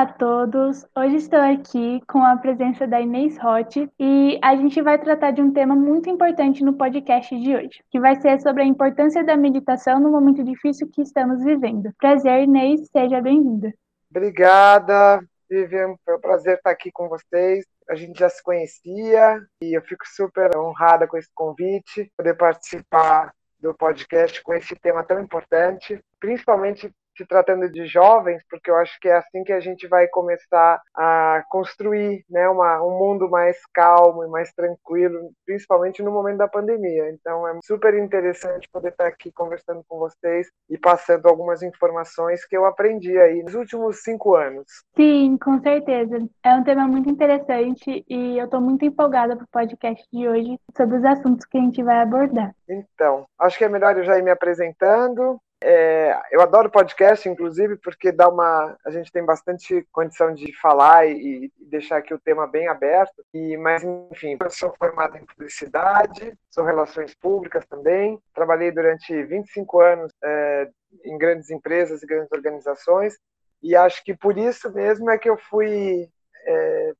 Olá a todos! Hoje estou aqui com a presença da Inês Roth e a gente vai tratar de um tema muito importante no podcast de hoje, que vai ser sobre a importância da meditação no momento difícil que estamos vivendo. Prazer, Inês, seja bem-vinda. Obrigada, Vivian, foi um prazer estar aqui com vocês. A gente já se conhecia e eu fico super honrada com esse convite, poder participar do podcast com esse tema tão importante, principalmente se tratando de jovens, porque eu acho que é assim que a gente vai começar a construir né, uma, um mundo mais calmo e mais tranquilo, principalmente no momento da pandemia. Então é super interessante poder estar aqui conversando com vocês e passando algumas informações que eu aprendi aí nos últimos cinco anos. Sim, com certeza. É um tema muito interessante e eu estou muito empolgada para o podcast de hoje sobre os assuntos que a gente vai abordar. Então, acho que é melhor eu já ir me apresentando. É, eu adoro podcast, inclusive, porque dá uma, a gente tem bastante condição de falar e, e, deixar aqui o tema bem aberto. E, mas, enfim, eu sou formado em publicidade, sou relações públicas também. Trabalhei durante 25 anos é, em grandes empresas e grandes organizações. E acho que por isso mesmo é que eu fui é,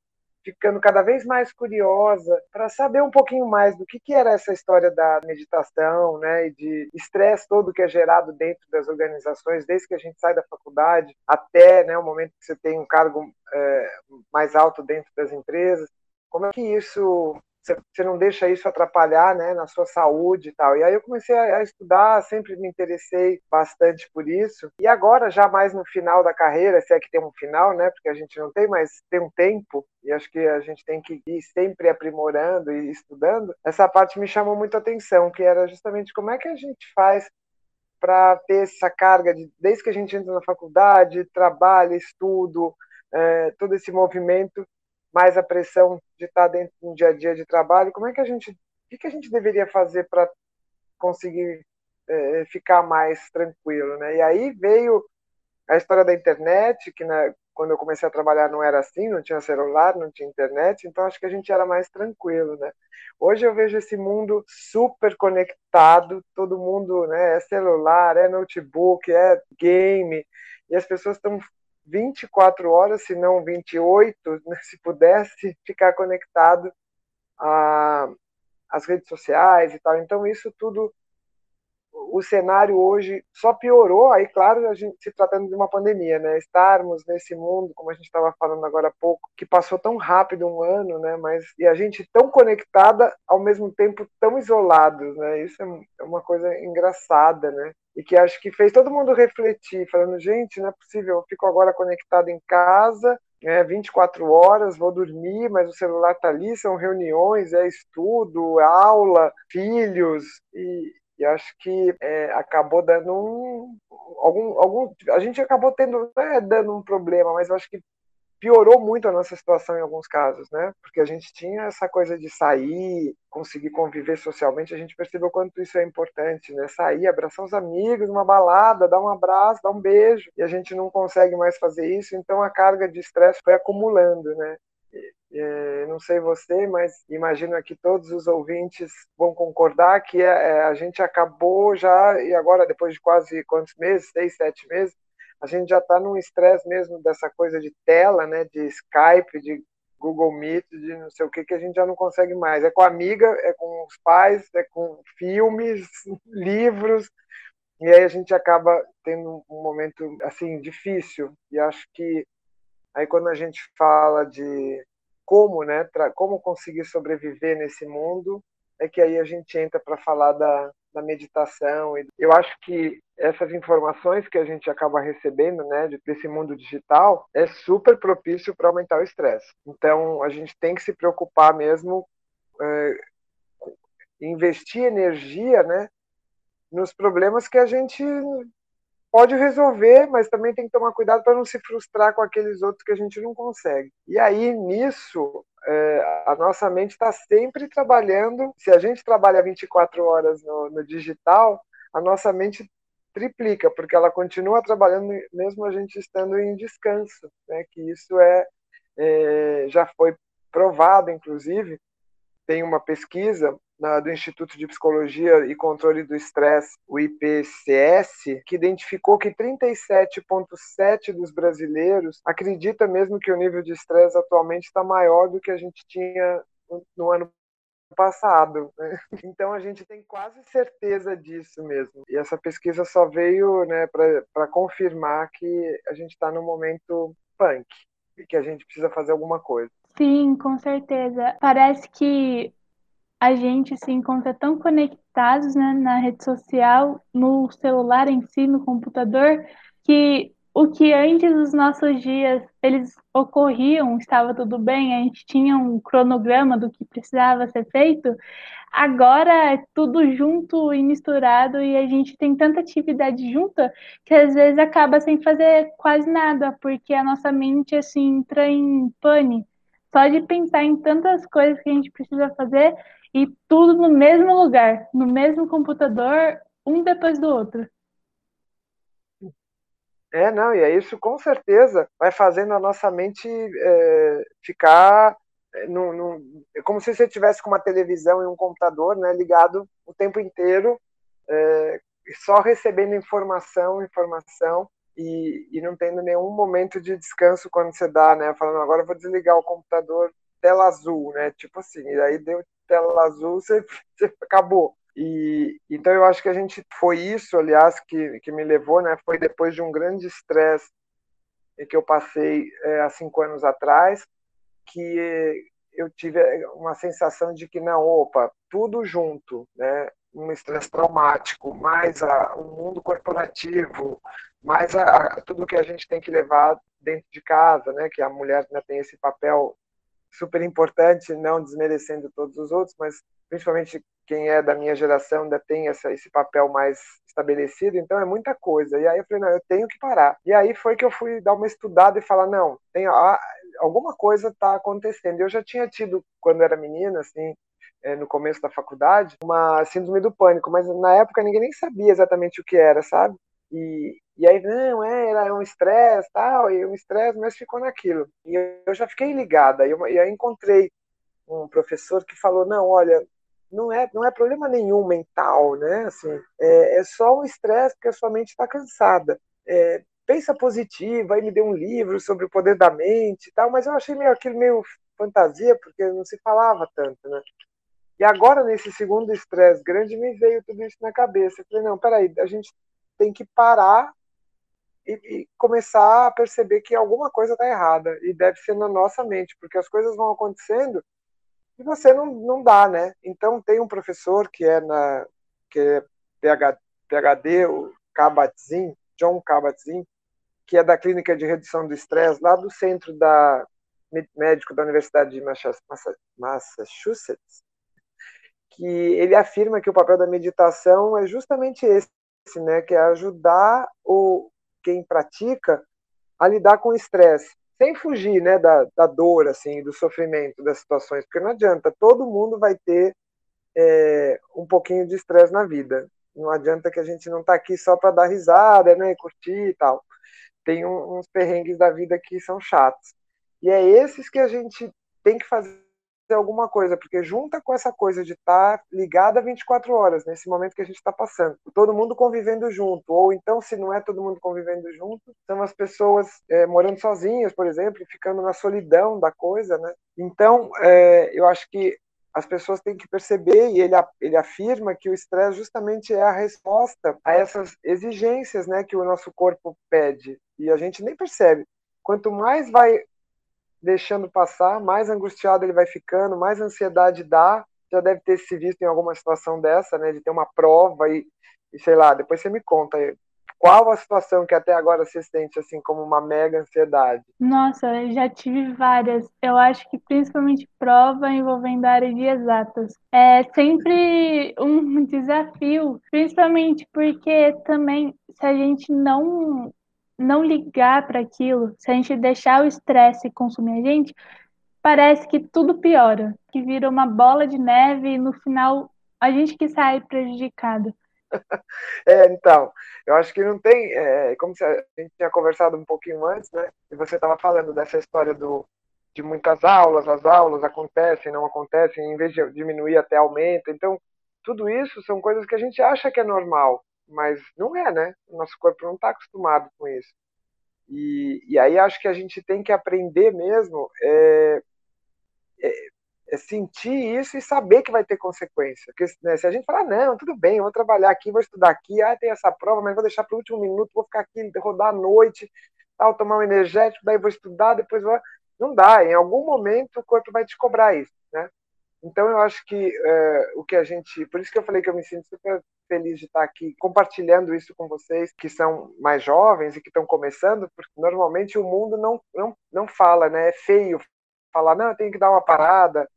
ficando cada vez mais curiosa para saber um pouquinho mais do que, que era essa história da meditação, né, e de estresse todo que é gerado dentro das organizações, desde que a gente sai da faculdade até né, o momento que você tem um cargo é, mais alto dentro das empresas. Como é que isso você não deixa isso atrapalhar né, na sua saúde e tal. E aí eu comecei a estudar, sempre me interessei bastante por isso. E agora, já mais no final da carreira, se é que tem um final, né, porque a gente não tem, mas tem um tempo, e acho que a gente tem que ir sempre aprimorando e estudando, essa parte me chamou muito a atenção, que era justamente como é que a gente faz para ter essa carga de, desde que a gente entra na faculdade, trabalho, estudo, é, todo esse movimento, mais a pressão de estar dentro do dia a dia de trabalho, como é que a gente, o que, a gente deveria fazer para conseguir é, ficar mais tranquilo, né? E aí veio a história da internet, que né, quando eu comecei a trabalhar não era assim, não tinha celular, não tinha internet, então acho que a gente era mais tranquilo, né? Hoje eu vejo esse mundo super conectado, todo mundo, né, é celular, é notebook, é game, e as pessoas estão 24 horas, se não 28, né, se pudesse ficar conectado às redes sociais e tal. Então, isso tudo, o cenário hoje só piorou, aí, claro, a gente se tratando de uma pandemia, né? Estarmos nesse mundo, como a gente estava falando agora há pouco, que passou tão rápido um ano, né? Mas, e a gente tão conectada, ao mesmo tempo tão isolados, né? Isso é, é uma coisa engraçada, né? E que acho que fez todo mundo refletir, falando, gente, não é possível, eu fico agora conectado em casa, é 24 horas, vou dormir, mas o celular está ali, são reuniões, é estudo, é aula, filhos, e, e acho que é, acabou dando um algum, algum a gente acabou tendo não é dando um problema mas eu acho que piorou muito a nossa situação em alguns casos, né? Porque a gente tinha essa coisa de sair, conseguir conviver socialmente, a gente percebeu quanto isso é importante, né? Sair, abraçar os amigos, uma balada, dar um abraço, dar um beijo, e a gente não consegue mais fazer isso, então a carga de estresse foi acumulando, né? É, não sei você, mas imagino que todos os ouvintes vão concordar que é, a gente acabou já, e agora depois de quase quantos meses, seis, sete meses, a gente já está num estresse mesmo dessa coisa de tela, né, de Skype, de Google Meet, de não sei o que, que a gente já não consegue mais. É com a amiga, é com os pais, é com filmes, livros, e aí a gente acaba tendo um momento assim difícil. E acho que aí quando a gente fala de como, né, como conseguir sobreviver nesse mundo, é que aí a gente entra para falar da, da meditação. Eu acho que essas informações que a gente acaba recebendo, né, desse mundo digital, é super propício para aumentar o estresse. Então, a gente tem que se preocupar mesmo, é, investir energia, né, nos problemas que a gente pode resolver, mas também tem que tomar cuidado para não se frustrar com aqueles outros que a gente não consegue. E aí, nisso, é, a nossa mente está sempre trabalhando. Se a gente trabalha 24 horas no, no, digital, a nossa mente triplica, porque ela continua trabalhando mesmo a gente estando em descanso. Né? Que isso é, é já foi provado, inclusive. Tem uma pesquisa na, do Instituto de Psicologia e Controle do Estresse, o IPCS, que identificou que 37,7% dos brasileiros acredita mesmo que o nível de estresse atualmente está maior do que a gente tinha no ano passado. Né? Então a gente tem quase certeza disso mesmo. E essa pesquisa só veio né, para confirmar que a gente está no momento punk e que a gente precisa fazer alguma coisa. Sim, com certeza. Parece que a gente se encontra tão conectados né, na rede social, no celular em si, no computador, que o que antes dos nossos dias eles ocorriam, estava tudo bem, a gente tinha um cronograma do que precisava ser feito, agora é tudo junto e misturado e a gente tem tanta atividade junta que às vezes acaba sem fazer quase nada, porque a nossa mente assim entra em pane. Só de pensar em tantas coisas que a gente precisa fazer, e tudo no mesmo lugar, no mesmo computador, um depois do outro. É, não, e é isso com certeza vai fazendo a nossa mente é, ficar é, no, no, é como se você tivesse com uma televisão e um computador né, ligado o tempo inteiro, é, só recebendo informação, informação, e, e, não tendo nenhum momento de descanso quando você dá, né? Falando, agora eu vou desligar o computador, tela azul, né? Tipo assim, e aí deu tela azul, você, você acabou. E então eu acho que a gente foi isso, aliás, que, que me levou, né? Foi depois de um grande estresse que eu passei é, há cinco anos atrás, que eu tive uma sensação de que não, opa, tudo junto, né? Um estresse traumático, mais a, o mundo corporativo, mais a, a, tudo que a gente tem que levar dentro de casa, né? Que a mulher né, tem esse papel super importante, não desmerecendo todos os outros, mas principalmente quem é da minha geração ainda tem essa, esse papel mais estabelecido, então é muita coisa. E aí eu falei, não, eu tenho que parar. E aí foi que eu fui dar uma estudada e falar, não, tem, alguma coisa está acontecendo. Eu já tinha tido, quando era menina, assim, é, no começo da faculdade, uma síndrome do pânico, mas na época ninguém nem sabia exatamente o que era, sabe? E, e aí, não, é, era um estresse, tal, e um estresse, mas ficou naquilo. E eu já fiquei ligada, e, eu, e aí encontrei um professor que falou, não, olha, não é, não é problema nenhum mental, né? Assim, é, é só um estresse porque a sua mente está cansada. É, pensa positivo, aí me deu um livro sobre o poder da mente e tal, mas eu achei meio aquilo meio fantasia, porque não se falava tanto, né? E agora, nesse segundo estresse grande, me veio tudo isso na cabeça. Eu falei, não, peraí, a gente tem que parar e, começar a perceber que alguma coisa está errada e deve ser na nossa mente, porque as coisas vão acontecendo e você não, não dá, né? Então tem um professor que é na que é PhD, PhD o Kabat-Zinn, John Kabat-Zinn, que é da clínica de redução do estresse lá do centro da médico da Universidade de Massachusetts, que ele afirma que o papel da meditação é justamente esse, né, que é ajudar o quem pratica a lidar com o estresse, sem fugir, né, da, da dor, assim, do sofrimento das situações, porque não adianta, todo mundo vai ter é, um pouquinho de estresse na vida. Não adianta que a gente não está aqui só para dar risada, né, curtir e tal. Tem um, uns perrengues da vida que são chatos. E é esses que a gente tem que fazer alguma coisa, porque junta com essa coisa de estar tá ligada 24 horas, nesse momento que a gente está passando. Todo mundo convivendo junto, ou então, se não é todo mundo convivendo junto, são as pessoas é, morando sozinhas, por exemplo, ficando na solidão da coisa, né? Então, é, eu acho que as pessoas têm que perceber, e ele, ele afirma que o estresse justamente é a resposta a essas exigências né, que o nosso corpo pede, e a gente nem percebe. Quanto mais vai deixando passar, mais angustiado ele vai ficando, mais ansiedade dá. Já deve ter se visto em alguma situação dessa, né, de ter uma prova e, e sei lá, depois você me conta qual a situação que até agora você sente assim como uma mega ansiedade? Nossa, eu já tive várias. Eu acho que principalmente prova envolvendo a área de exatas. É sempre um desafio, principalmente porque também se a gente não não ligar para aquilo, se a gente deixar o estresse consumir a gente, parece que tudo piora, que vira uma bola de neve e no final a gente que sai prejudicado. É, então, eu acho que não tem, é, como a gente tinha conversado um pouquinho antes, né? E você estava falando dessa história do, de muitas aulas, as aulas acontecem, não acontecem, em vez de diminuir até aumenta. Então, tudo isso são coisas que a gente acha que é normal, mas não é, né? O nosso corpo não está acostumado com isso. E, e aí acho que a gente tem que aprender mesmo é, é, é sentir isso e saber que vai ter consequência. Porque né, se a gente falar, não, tudo bem, vou trabalhar aqui, vou estudar aqui, ah, tem essa prova, mas vou deixar para o último minuto, vou ficar aqui, rodar à noite, tal, tomar um energético, daí vou estudar, depois vou. Não dá, em algum momento o corpo vai te cobrar isso? Então eu acho que é, o que a gente, por isso que eu falei que eu me sinto super feliz de estar aqui compartilhando isso com vocês que são mais jovens e que estão começando, porque normalmente o mundo não não, não fala, né? É feio falar, não, eu tenho que dar uma parada,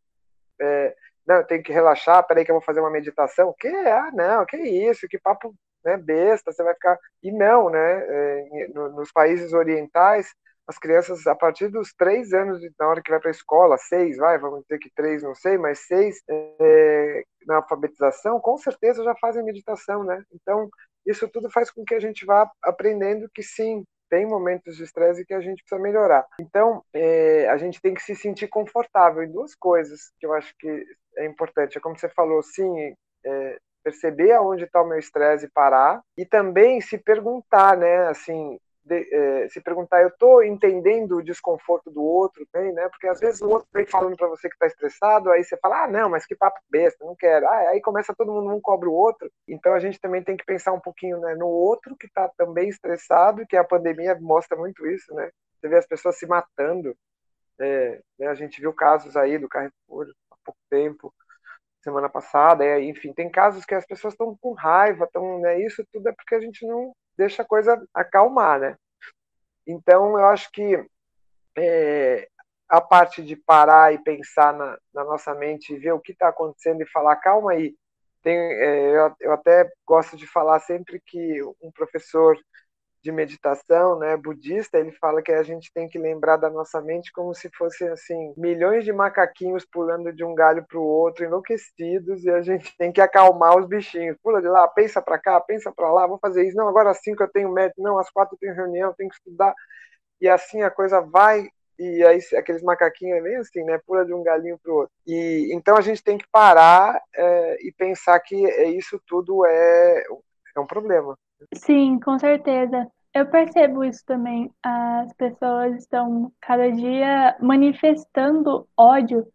é, não, eu tenho que relaxar, peraí que eu vou fazer uma meditação. Que? Ah, não, que isso, que papo né, besta, você vai ficar. E não, né? É, nos países orientais, as crianças, a partir dos três anos, na hora que vai para a escola, seis, vai, vamos dizer que três, não sei, mas seis, é, na alfabetização, com certeza já fazem meditação, né? Então, isso tudo faz com que a gente vá aprendendo que sim, tem momentos de estresse que a gente precisa melhorar. Então, é, a gente tem que se sentir confortável em duas coisas que eu acho que é importante. É como você falou, sim, é, perceber aonde está o meu estresse e parar, e também se perguntar, né, assim, de, é, se perguntar, eu estou entendendo o desconforto do outro, bem, né? Porque às vezes o outro vem falando para você que está estressado, aí você fala, ah, não, mas que papo besta, não quero. Ah, aí começa todo mundo um cobra o outro. Então a gente também tem que pensar um pouquinho né, no outro que está também estressado, que a pandemia mostra muito isso, né? Você vê as pessoas se matando. É, né, a gente viu casos aí do Carrefour há pouco tempo, semana passada, é, enfim, tem casos que as pessoas estão com raiva, estão, né, isso tudo é porque a gente não deixa a coisa acalmar, né? Então, eu acho que é, a parte de parar e pensar na, na nossa mente, ver o que está acontecendo e falar, calma aí. Tem, é, eu, eu até gosto de falar sempre que um professor de meditação, né, budista, ele fala que a gente tem que lembrar da nossa mente como se fossem assim milhões de macaquinhos pulando de um galho para o outro, enlouquecidos, e a gente tem que acalmar os bichinhos. Pula de lá, pensa para cá, pensa para lá, vou fazer isso. Não, agora às cinco eu tenho médico, não, às quatro eu tenho reunião, eu tenho que estudar. E assim a coisa vai e aí aqueles macaquinhos é meio assim, né? Pula de um galinho para o outro. E então a gente tem que parar é, e pensar que é, isso tudo é, é um problema. Sim, com certeza. Eu percebo isso também. As pessoas estão cada dia manifestando ódio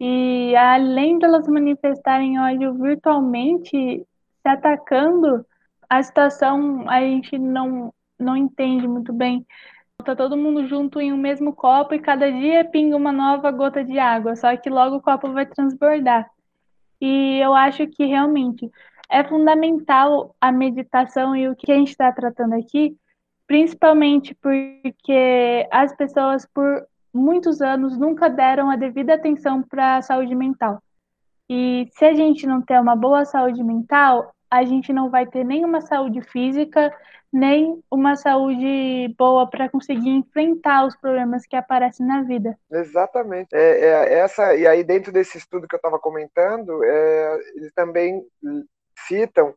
e além delas manifestarem ódio virtualmente, se atacando, a situação a gente não, não entende muito bem. Tá todo mundo junto em um mesmo copo e cada dia pinga uma nova gota de água, só que logo o copo vai transbordar. E eu acho que realmente é fundamental a meditação e o que a gente está tratando aqui, principalmente porque as pessoas, por muitos anos, nunca deram a devida atenção para a saúde mental. E se a gente não ter uma boa saúde mental, a gente não vai ter nenhuma saúde física, nem uma saúde boa para conseguir enfrentar os problemas que aparecem na vida. Exatamente. É, é essa e aí dentro desse estudo que eu estava comentando, é, eles também citam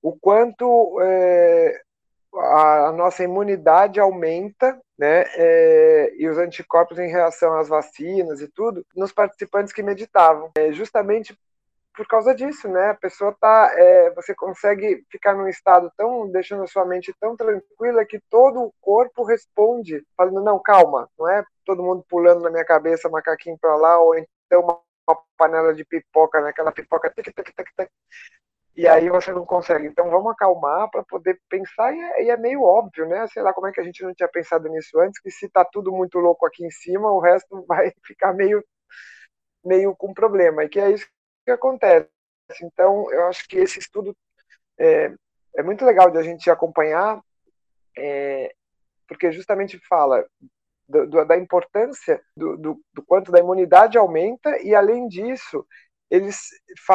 o quanto é, a, a, nossa imunidade aumenta, né, é, e os anticorpos em reação às vacinas e tudo, nos participantes que meditavam. É, justamente por causa disso, né? A pessoa tá, é, você consegue ficar num estado tão, deixando a sua mente tão tranquila que todo o corpo responde, falando não, calma, não é todo mundo pulando na minha cabeça, macaquinho para lá, ou então uma, uma panela de pipoca, né? Aquela pipoca tic, tic, tic, tic, e aí você não consegue. Então vamos acalmar para poder pensar, e é, e é, meio óbvio, né? Sei lá como é que a gente não tinha pensado nisso antes, que se tá tudo muito louco aqui em cima, o resto vai ficar meio, meio com problema. E que é isso que acontece. Então, eu acho que esse estudo é, é muito legal de a gente acompanhar, é, porque justamente fala do, do, da importância do, do, quanto da imunidade aumenta, e além disso, eles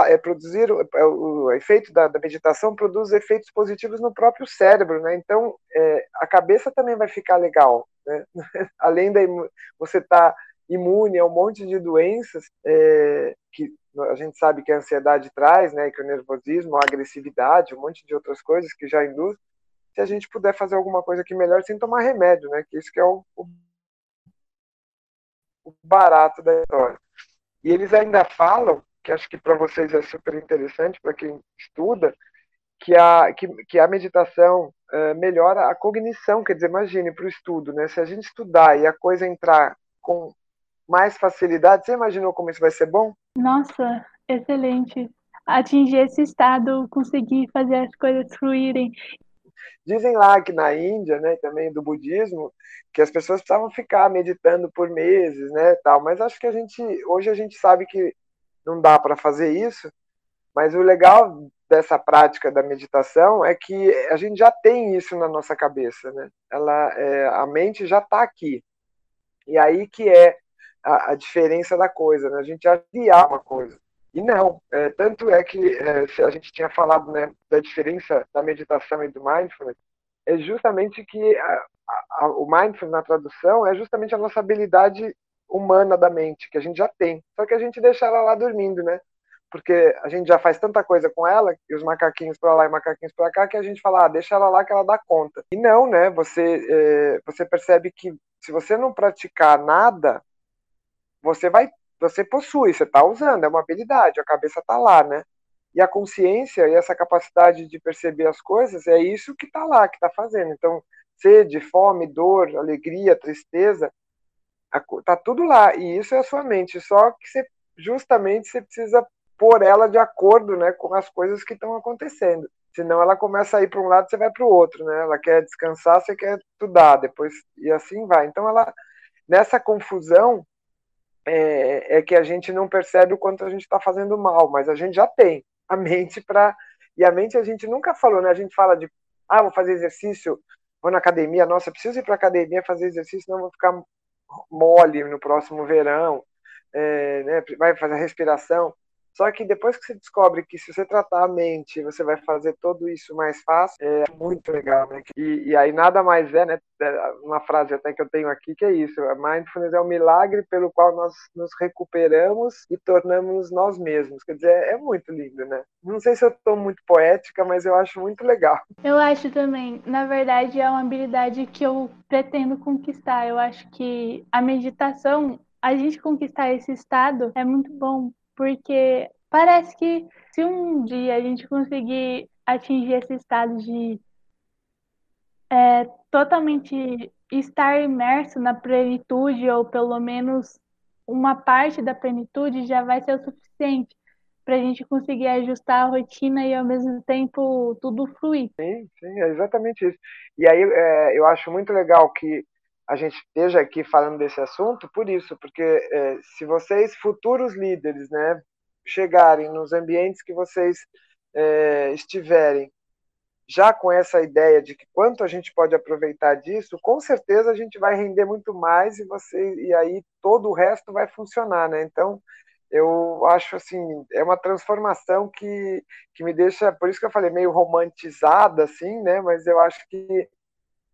é, produziram é, o efeito da, da, meditação produz efeitos positivos no próprio cérebro, né? Então é, a cabeça também vai ficar legal, né? Além da você estar tá imune a um monte de doenças é, que a gente sabe que a ansiedade traz, né? Que o nervosismo, a agressividade, um monte de outras coisas que já induz. Se a gente puder fazer alguma coisa que melhor sem tomar remédio, né? Que isso que é o, o barato da história. E eles ainda falam, que acho que para vocês é super interessante, para quem estuda, que a, que, que a meditação uh, melhora a cognição, quer dizer, imagine para o estudo, né? Se a gente estudar e a coisa entrar com mais facilidade, você imaginou como isso vai ser bom? Nossa, excelente. Atingir esse estado, conseguir fazer as coisas fluírem. Dizem lá que na Índia, né, também do budismo, que as pessoas precisavam ficar meditando por meses, né, tal. Mas acho que a gente hoje a gente sabe que não dá para fazer isso. Mas o legal dessa prática da meditação é que a gente já tem isso na nossa cabeça, né? Ela, é, a mente já está aqui. E aí que é a, a, diferença da coisa, né? A gente já uma coisa. E não, é, tanto é que é, a gente tinha falado né, da diferença da meditação e do mindfulness, é justamente que a, a, o mindfulness na tradução é justamente a nossa habilidade humana da mente, que a gente já tem. Só que a gente deixa ela lá dormindo, né? porque a gente já faz tanta coisa com ela, e os macaquinhos para lá e macaquinhos para cá, que a gente fala, ah, deixa ela lá que ela dá conta. E não, né? Você, é, você percebe que se você não praticar nada, você vai, você possui, você está usando, é uma habilidade, a cabeça está lá, né? E a consciência e essa capacidade de perceber as coisas é isso que está lá, que está fazendo. Então, sede, fome, dor, alegria, tristeza, tá tudo lá. E isso é a sua mente. Só que você, justamente você precisa pôr ela de acordo né, com as coisas que estão acontecendo. Senão ela começa a ir para um lado, você vai para o outro, né? Ela quer descansar, você quer estudar, depois e assim vai. Então ela nessa confusão é, é que a gente não percebe o quanto a gente está fazendo mal, mas a gente já tem a mente para e a mente a gente nunca falou, né? A gente fala de ah, vou fazer exercício, vou na academia, nossa, preciso ir para academia fazer exercício, não vou ficar mole no próximo verão, é, né? Vai fazer respiração. Só que depois que você descobre que se você tratar a mente, você vai fazer tudo isso mais fácil, é muito legal, né? E, e aí nada mais é, né? É, uma frase até que eu tenho aqui que é isso: a mindfulness é o milagre pelo qual nós nos recuperamos e tornamos nós mesmos. Quer dizer, é muito lindo, né? Não sei se eu estou muito poética, mas eu acho muito legal. Eu acho também. Na verdade, é uma habilidade que eu pretendo conquistar. Eu acho que a meditação a gente conquistar esse estado é muito bom, porque parece que se um dia a gente conseguir atingir esse estado de é, totalmente estar imerso na plenitude, ou pelo menos uma parte da plenitude, já vai ser o suficiente para a gente conseguir ajustar a rotina e ao mesmo tempo tudo fluir. Sim, sim, é exatamente isso. E aí é, eu acho muito legal que a gente esteja aqui falando desse assunto por isso, porque é, se vocês, futuros líderes, né, chegarem nos ambientes que vocês é, estiverem, já com essa ideia de que quanto a gente pode aproveitar disso, com certeza a gente vai render muito mais e você e aí todo o resto vai funcionar, né? Então eu acho assim é uma transformação que, que me deixa por isso que eu falei meio romantizada assim, né? Mas eu acho que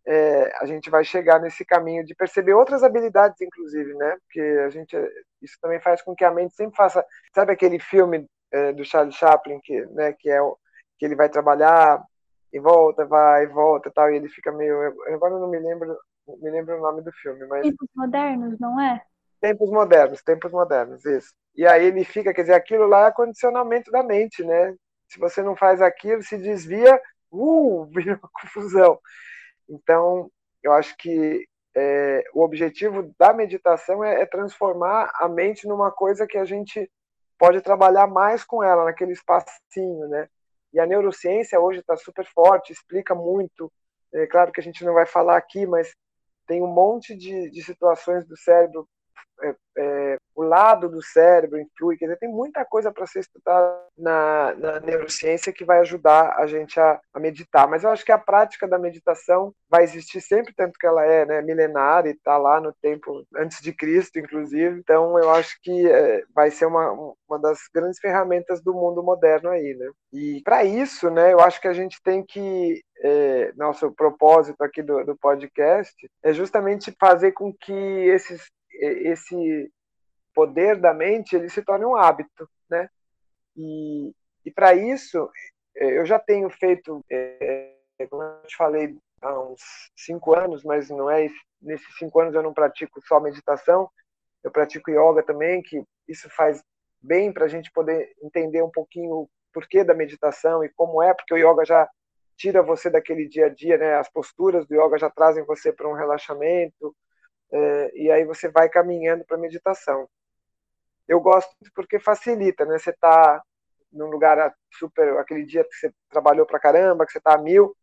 é, a gente vai chegar nesse caminho de perceber outras habilidades, inclusive, né? Porque a gente, isso também faz com que a mente sempre faça, sabe aquele filme é, do Charlie Chaplin que, né? Que é o que ele vai trabalhar e volta, vai, volta, tal, e ele fica meio, agora eu não me lembro, me lembro o nome do filme, mas tempos modernos, não é? Tempos modernos, tempos modernos, isso. E aí ele fica, quer dizer, aquilo lá é condicionamento da mente, né? Se você não faz aquilo, se desvia, uh, vira uma confusão. Então, eu acho que é, o objetivo da meditação é, é, transformar a mente numa coisa que a gente pode trabalhar mais com ela, naquele espacinho, né? E a neurociência hoje está super forte, explica muito. É claro que a gente não vai falar aqui, mas tem um monte de, de situações do cérebro é, é, o lado do cérebro influi, quer dizer, tem muita coisa para ser estudada na, na, neurociência que vai ajudar a gente a, a, meditar. Mas eu acho que a prática da meditação vai existir sempre, tanto que ela é né, milenar e está lá no tempo antes de Cristo, inclusive. Então eu acho que é, vai ser uma, uma das grandes ferramentas do mundo moderno aí, né? E para isso, né, eu acho que a gente tem que é, nosso propósito aqui do, do podcast é justamente fazer com que esses esse poder da mente ele se torne um hábito, né? E, e para isso é, eu já tenho feito, é, como eu te falei há uns cinco anos, mas não é nesses cinco anos eu não pratico só meditação. Eu pratico yoga também, que isso faz bem para a gente poder entender um pouquinho o porquê da meditação e como é, porque o yoga já tira você daquele dia a dia, né? As posturas do yoga já trazem você para um relaxamento, é, e aí você vai caminhando para a meditação. Eu gosto porque facilita, né? Você está num lugar super, aquele dia que você trabalhou para caramba, que você está a mil,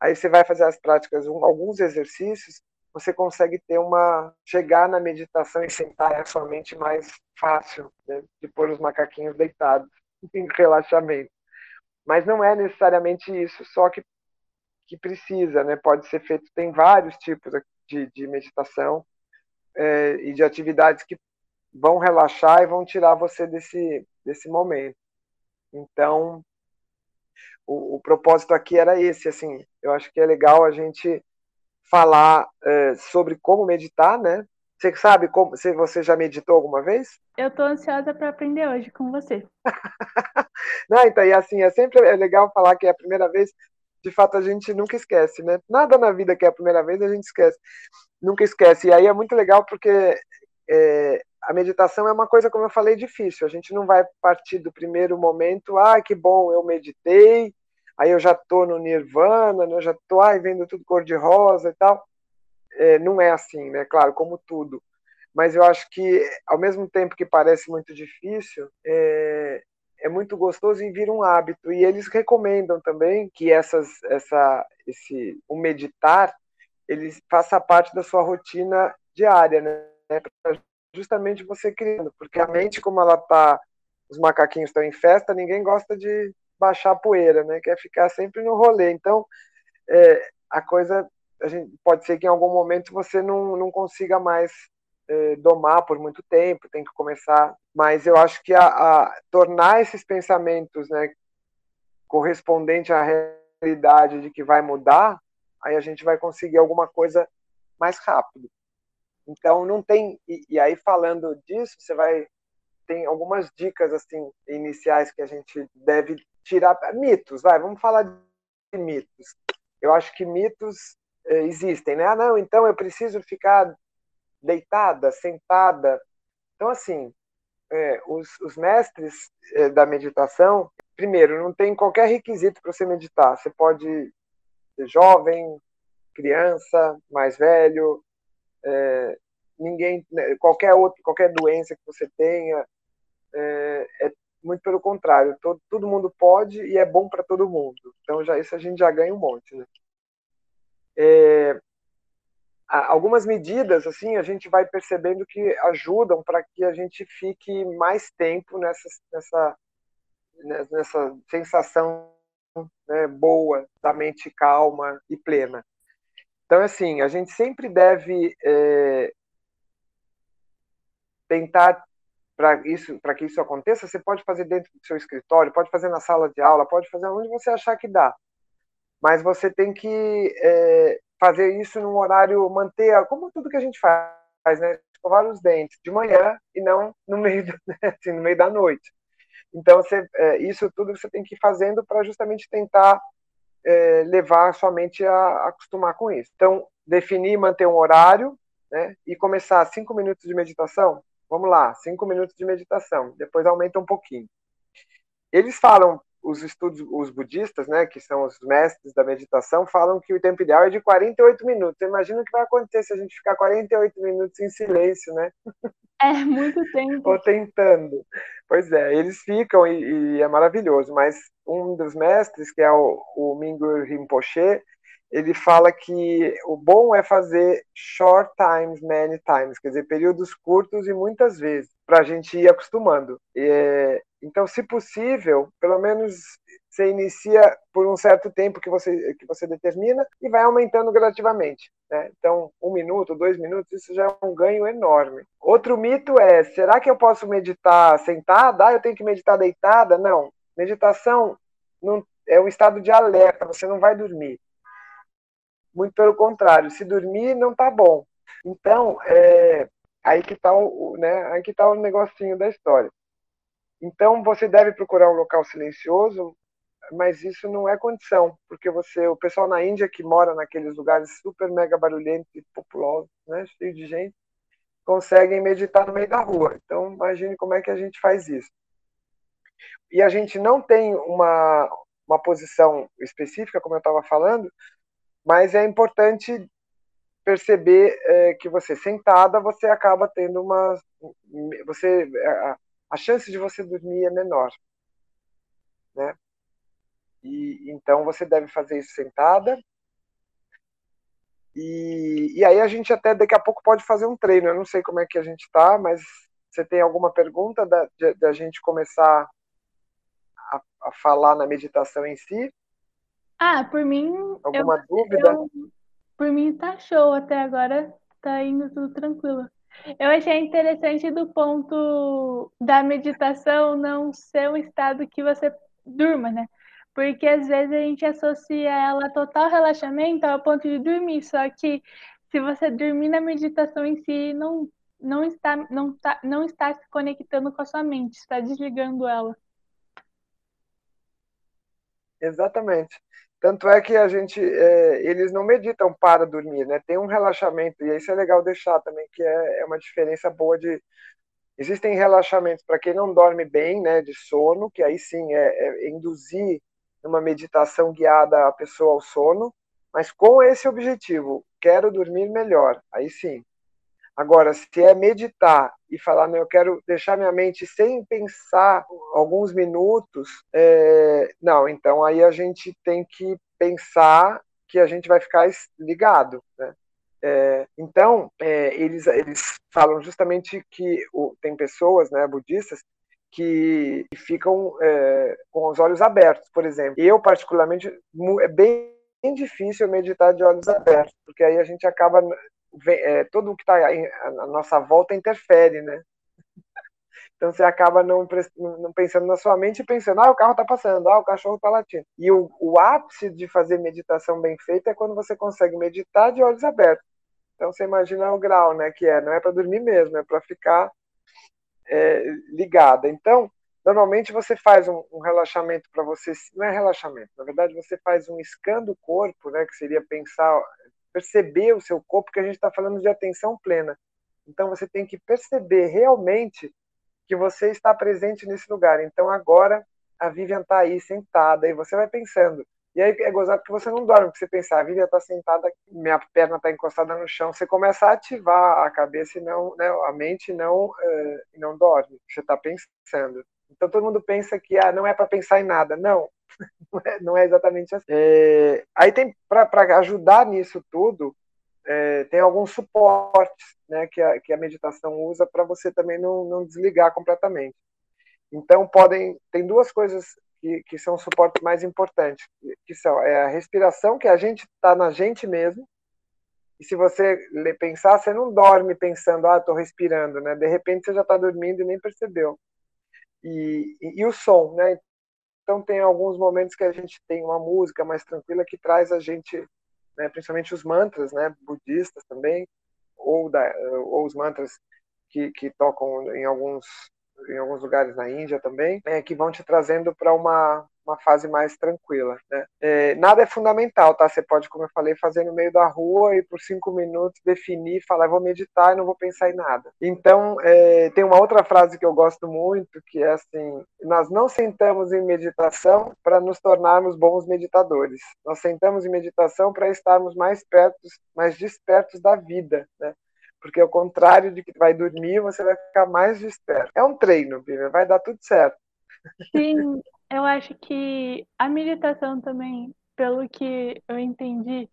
aí você vai fazer as práticas, um, alguns exercícios, você consegue ter uma chegar na meditação e sentar é sua mente mais fácil, né? de pôr os macaquinhos deitados em relaxamento. Mas não é necessariamente isso, só que que precisa, né? Pode ser feito, tem vários tipos de, de meditação é, e de atividades que vão relaxar e vão tirar você desse, desse momento. Então, o, o propósito aqui era esse, assim, eu acho que é legal a gente falar é, sobre como meditar, né? Você sabe como, se você já meditou alguma vez? Eu estou ansiosa para aprender hoje com você. Não, então, e assim, é sempre é legal falar que é a primeira vez, de fato a gente nunca esquece, né? Nada na vida que é a primeira vez a gente esquece, nunca esquece. E aí é muito legal porque é, a meditação é uma coisa, como eu falei, difícil. A gente não vai partir do primeiro momento, ah, que bom, eu meditei, aí eu já estou no nirvana, né, eu já estou ai, vendo tudo cor-de-rosa e tal. É, não é assim, né? Claro, como tudo. Mas eu acho que, ao mesmo tempo que parece muito difícil, é, é muito gostoso e vira um hábito. E eles recomendam também que essas, essa, esse, o meditar ele faça parte da sua rotina diária, né? justamente você criando, porque a mente, como ela tá, os macaquinhos estão em festa, ninguém gosta de baixar a poeira, né? Quer ficar sempre no rolê. Então, é, a coisa, a gente, pode ser que em algum momento você não, não consiga mais é, domar por muito tempo, tem que começar. Mas eu acho que a, a tornar esses pensamentos, né, correspondente à realidade de que vai mudar, aí a gente vai conseguir alguma coisa mais rápido. Então não tem e, e aí falando disso, você vai tem algumas dicas assim iniciais que a gente deve tirar mitos, vai, vamos falar de mitos. Eu acho que mitos eh, existem, né? Ah, não, então eu preciso ficar deitada, sentada. Então, assim, é, os, os, mestres é, da meditação, primeiro, não tem qualquer requisito para você meditar. Você pode ser jovem, criança, mais velho, é, ninguém, né, qualquer outro, qualquer doença que você tenha, é, é muito pelo contrário. Todo, todo mundo pode e é bom para todo mundo. Então já isso a gente já ganha um monte, né? É, algumas medidas assim a gente vai percebendo que ajudam para que a gente fique mais tempo nessa nessa nessa sensação né, boa da mente calma e plena. Então assim a gente sempre deve é, tentar para isso para que isso aconteça você pode fazer dentro do seu escritório pode fazer na sala de aula pode fazer onde você achar que dá. Mas você tem que é, fazer isso num horário, manter, como tudo que a gente faz, né? Escovar os dentes de manhã e não no meio, assim, no meio da noite. Então, você, é, isso tudo você tem que ir fazendo para justamente tentar é, levar a sua mente a, a acostumar com isso. Então, definir, manter um horário, né? E começar cinco minutos de meditação. Vamos lá, cinco minutos de meditação. Depois aumenta um pouquinho. Eles falam os estudos, os budistas, né, que são os mestres da meditação, falam que o tempo ideal é de 48 minutos. Imagina o que vai acontecer se a gente ficar 48 minutos em silêncio, né? É muito tempo. Ou tentando. Pois é, eles ficam e, e, é maravilhoso, mas um dos mestres, que é o, o Mingyur Rinpoche, ele fala que o bom é fazer short times, many times, quer dizer, períodos curtos e muitas vezes, para a gente ir acostumando. É, então, se possível, pelo menos você inicia por um certo tempo que você, que você determina e vai aumentando gradativamente. Né? Então, um minuto, dois minutos, isso já é um ganho enorme. Outro mito é: será que eu posso meditar sentada? Ah, eu tenho que meditar deitada? Não. Meditação não, é um estado de alerta, você não vai dormir. Muito pelo contrário, se dormir não tá bom. Então, é, aí que tá o, né, tá o negocinho da história. Então você deve procurar um local silencioso, mas isso não é condição, porque você, o pessoal na Índia que mora naqueles lugares super mega barulhentos e populosos, né, cheio de gente, conseguem meditar no meio da rua. Então, imagine como é que a gente faz isso. E a gente não tem uma, uma posição específica, como eu estava falando, mas é importante perceber é, que você sentada, você acaba tendo uma. Você, a, a chance de você dormir é menor. Né? E, então você deve fazer isso sentada. E, e aí a gente até daqui a pouco pode fazer um treino. Eu não sei como é que a gente está, mas você tem alguma pergunta da, de, de a gente começar a, a, falar na meditação em si? Ah, por mim. Alguma eu, dúvida? Eu, por mim tá show até agora, tá indo tudo tranquilo. Eu achei interessante do ponto da meditação não ser um estado que você durma, né? Porque às vezes a gente associa ela a total relaxamento ao ponto de dormir, só que se você dormir na meditação em si, não, não, está, não, tá, não está se conectando com a sua mente, está desligando ela. Exatamente. Tanto é que a gente, é, eles não meditam para dormir, né? Tem um relaxamento, e isso é legal deixar também, que é, é uma diferença boa de. Existem relaxamentos para quem não dorme bem, né, de sono, que aí sim é, é induzir uma meditação guiada a pessoa ao sono, mas com esse objetivo, quero dormir melhor, aí sim. Agora, se é meditar e falar, eu quero deixar minha mente sem pensar alguns minutos, é, não, então aí a gente tem que pensar que a gente vai ficar ligado, né? É, então, é, eles, eles falam justamente que o, tem pessoas, né, budistas, que ficam é, com os olhos abertos, por exemplo. Eu, particularmente, é bem difícil meditar de olhos abertos, porque aí a gente acaba é, tudo que está à nossa volta interfere, né? Então você acaba não, não, pensando na sua mente e pensando, ah, o carro está passando, ah, o cachorro está latindo. E o, o, ápice de fazer meditação bem feita é quando você consegue meditar de olhos abertos. Então você imagina o grau, né? Que é, não é para dormir mesmo, é para ficar é, ligada. Então, normalmente você faz um, um relaxamento para você, não é relaxamento, na verdade você faz um scan do corpo, né? Que seria pensar perceber o seu corpo, que a gente está falando de atenção plena. Então você tem que perceber realmente que você está presente nesse lugar. Então agora a Vivian está aí sentada e você vai pensando. E aí é gozado que você não dorme, porque você pensa, a Vivian está sentada, minha perna está encostada no chão. Você começa a ativar a cabeça e não, né, a mente não, uh, não dorme. Você está pensando. Então todo mundo pensa que ah, não é para pensar em nada. Não, não, é, não é exatamente assim. É, aí tem para ajudar nisso tudo, é, tem alguns suportes né, que, a, que a meditação usa para você também não, não desligar completamente. Então podem tem duas coisas que, que são suportes mais importantes, que são é a respiração, que a gente está na gente mesmo, e se você pensar, você não dorme pensando, ah, estou respirando, né? De repente você já está dormindo e nem percebeu. E, e, e, o som, né? Então tem alguns momentos que a gente tem uma música mais tranquila que traz a gente, né, principalmente os mantras, né, budistas também, ou, da, ou os mantras que, que tocam em alguns em alguns lugares na Índia também, é, que vão te trazendo para uma, uma fase mais tranquila. Né? É, nada é fundamental, tá? Você pode, como eu falei, fazer no meio da rua e por cinco minutos definir, falar, vou meditar e não vou pensar em nada. Então, é, tem uma outra frase que eu gosto muito, que é assim: nós não sentamos em meditação para nos tornarmos bons meditadores. Nós sentamos em meditação para estarmos mais perto, mais despertos da vida, né? Porque ao contrário de que vai dormir, você vai ficar mais desperto. É um treino, Bíblia, vai dar tudo certo. Sim, eu acho que a meditação também, pelo que eu entendi,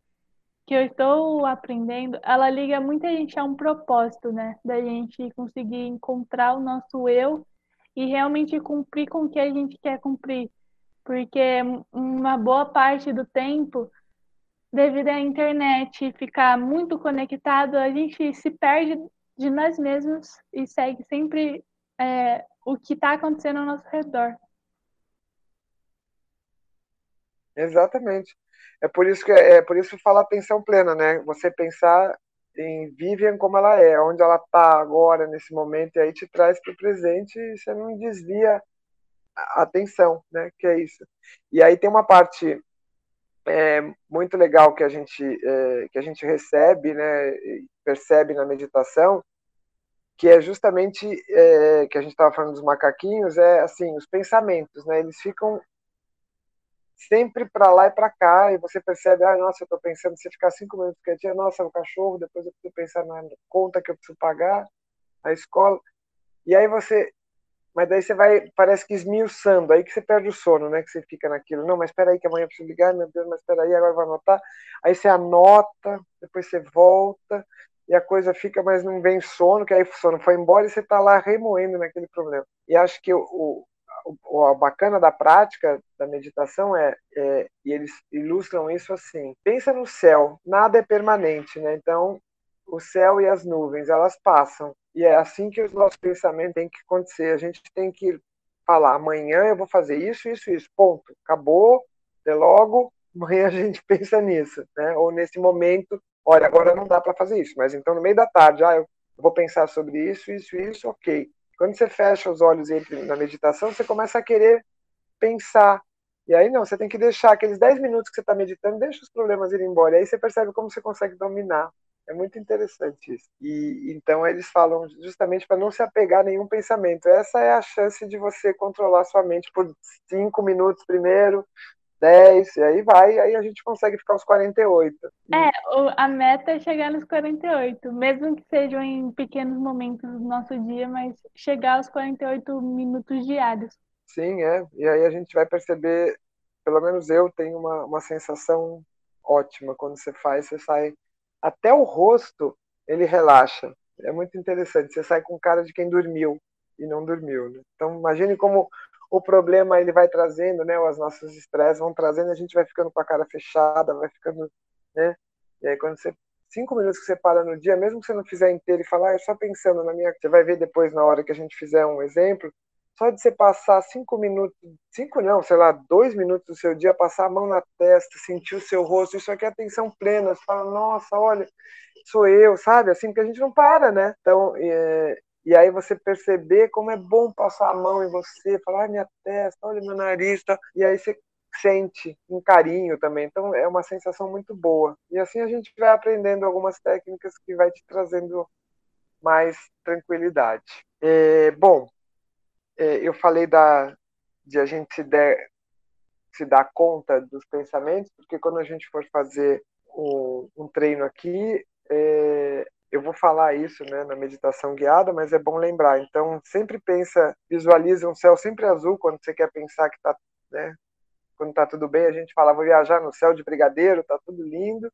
que eu estou aprendendo, ela liga muita gente a um propósito, né? Da gente conseguir encontrar o nosso eu e realmente cumprir com o que a gente quer cumprir. Porque uma boa parte do tempo, devido à internet ficar muito conectado, a gente se perde de nós mesmos e segue sempre é, o que está acontecendo ao nosso redor. Exatamente. É por isso que é, é por isso fala atenção plena, né? Você pensar em Vivian como ela é, onde ela está agora nesse momento e aí te traz para o presente e você não desvia a atenção, né? Que é isso. E aí tem uma parte é, muito legal que a gente é, que a gente recebe, né? Percebe na meditação que é justamente é, que a gente estava falando dos macaquinhos, é assim, os pensamentos, né? Eles ficam sempre para lá e para cá, e você percebe, ah, nossa, eu estou pensando, você ficar cinco minutos quietinha, nossa, o cachorro, depois eu preciso pensar na conta que eu preciso pagar, a escola, e aí você, mas daí você vai, parece que esmiuçando, aí que você perde o sono, né, que você fica naquilo, não, mas espera aí que amanhã eu preciso ligar, meu Deus, mas espera aí, agora vou anotar, aí você anota, depois você volta, e a coisa fica, mas não vem sono, que aí o sono foi embora e você está lá remoendo naquele problema. E acho que o, o, o bacana da prática da meditação é, é, e eles ilustram isso assim: pensa no céu, nada é permanente, né? Então, o céu e as nuvens, elas passam. E é assim que os nossos pensamentos têm que acontecer. A gente tem que falar: amanhã eu vou fazer isso, isso, isso, ponto. Acabou, até logo, amanhã a gente pensa nisso, né? Ou nesse momento, olha, agora não dá para fazer isso, mas então no meio da tarde, ah, eu vou pensar sobre isso, isso, isso, ok. Quando você fecha os olhos e entra na meditação, você começa a querer pensar. E aí não, você tem que deixar aqueles 10 minutos que você está meditando, deixa os problemas irem embora. E aí você percebe como você consegue dominar. É muito interessante isso. E então eles falam justamente para não se apegar a nenhum pensamento. Essa é a chance de você controlar sua mente por 5 minutos primeiro, 10, e aí vai, aí a gente consegue ficar aos 48. É, a meta é chegar nos 48, mesmo que sejam em pequenos momentos do nosso dia, mas chegar aos 48 minutos diários. Sim, é, e aí a gente vai perceber, pelo menos eu tenho uma, uma sensação ótima quando você faz, você sai, até o rosto ele relaxa, é muito interessante, você sai com cara de quem dormiu e não dormiu, né? Então imagine como o problema ele vai trazendo, né? Os nossos estresses vão trazendo, a gente vai ficando com a cara fechada, vai ficando, né? E aí quando você cinco minutos que você para no dia, mesmo que você não fizer inteiro e falar, ah, só pensando na minha, você vai ver depois na hora que a gente fizer um exemplo, só de você passar cinco minutos, cinco não, sei lá, dois minutos do seu dia, passar a mão na testa, sentir o seu rosto, isso aqui é atenção plena, você fala, nossa, olha, sou eu, sabe? Assim, que a gente não para, né? Então, é, e aí você perceber como é bom passar a mão em você, falar, ai, minha testa, olha meu nariz, tá? e aí você sente um carinho também. Então é uma sensação muito boa. E assim a gente vai aprendendo algumas técnicas que vai te trazendo mais tranquilidade. É, bom, é, eu falei da de a gente se, der, se dar conta dos pensamentos, porque quando a gente for fazer um, um treino aqui, é, eu vou falar isso né, na meditação guiada, mas é bom lembrar. Então, sempre pensa, visualiza um céu sempre azul quando você quer pensar que está, né, quando está tudo bem. A gente fala, vou viajar no céu de brigadeiro, está tudo lindo.